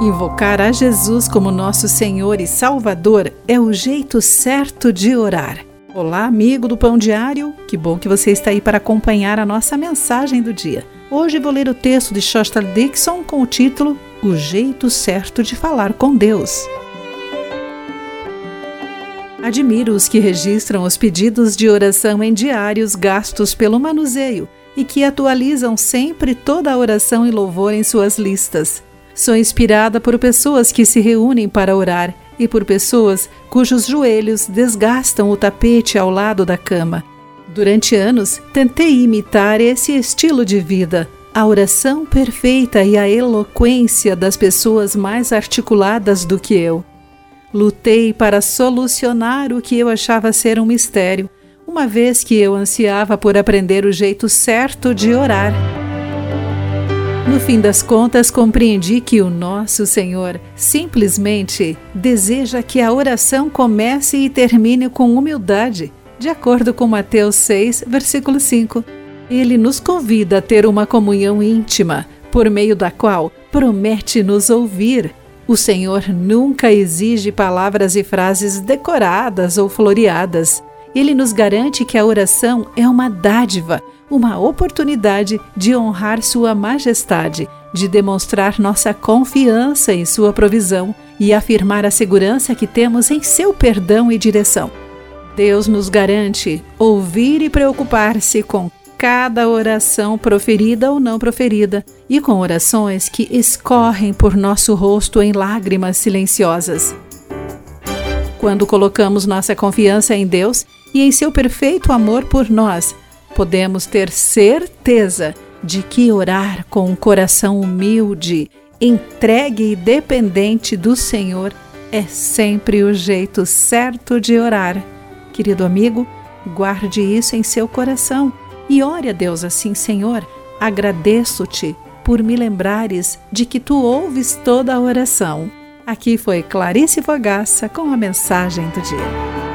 Invocar a Jesus como nosso Senhor e Salvador é o jeito certo de orar. Olá, amigo do Pão Diário, que bom que você está aí para acompanhar a nossa mensagem do dia. Hoje vou ler o texto de Shostal Dixon com o título O Jeito Certo de Falar com Deus. Admiro os que registram os pedidos de oração em diários gastos pelo manuseio e que atualizam sempre toda a oração e louvor em suas listas. Sou inspirada por pessoas que se reúnem para orar e por pessoas cujos joelhos desgastam o tapete ao lado da cama. Durante anos, tentei imitar esse estilo de vida, a oração perfeita e a eloquência das pessoas mais articuladas do que eu. Lutei para solucionar o que eu achava ser um mistério, uma vez que eu ansiava por aprender o jeito certo de orar. No fim das contas, compreendi que o nosso Senhor simplesmente deseja que a oração comece e termine com humildade, de acordo com Mateus 6, versículo 5. Ele nos convida a ter uma comunhão íntima, por meio da qual promete nos ouvir. O Senhor nunca exige palavras e frases decoradas ou floreadas. Ele nos garante que a oração é uma dádiva, uma oportunidade de honrar Sua Majestade, de demonstrar nossa confiança em Sua provisão e afirmar a segurança que temos em seu perdão e direção. Deus nos garante ouvir e preocupar-se com cada oração proferida ou não proferida e com orações que escorrem por nosso rosto em lágrimas silenciosas. Quando colocamos nossa confiança em Deus e em seu perfeito amor por nós, podemos ter certeza de que orar com um coração humilde, entregue e dependente do Senhor é sempre o jeito certo de orar. Querido amigo, guarde isso em seu coração e ore a Deus assim, Senhor, agradeço-te por me lembrares de que tu ouves toda a oração. Aqui foi Clarice Fogaça com a mensagem do dia.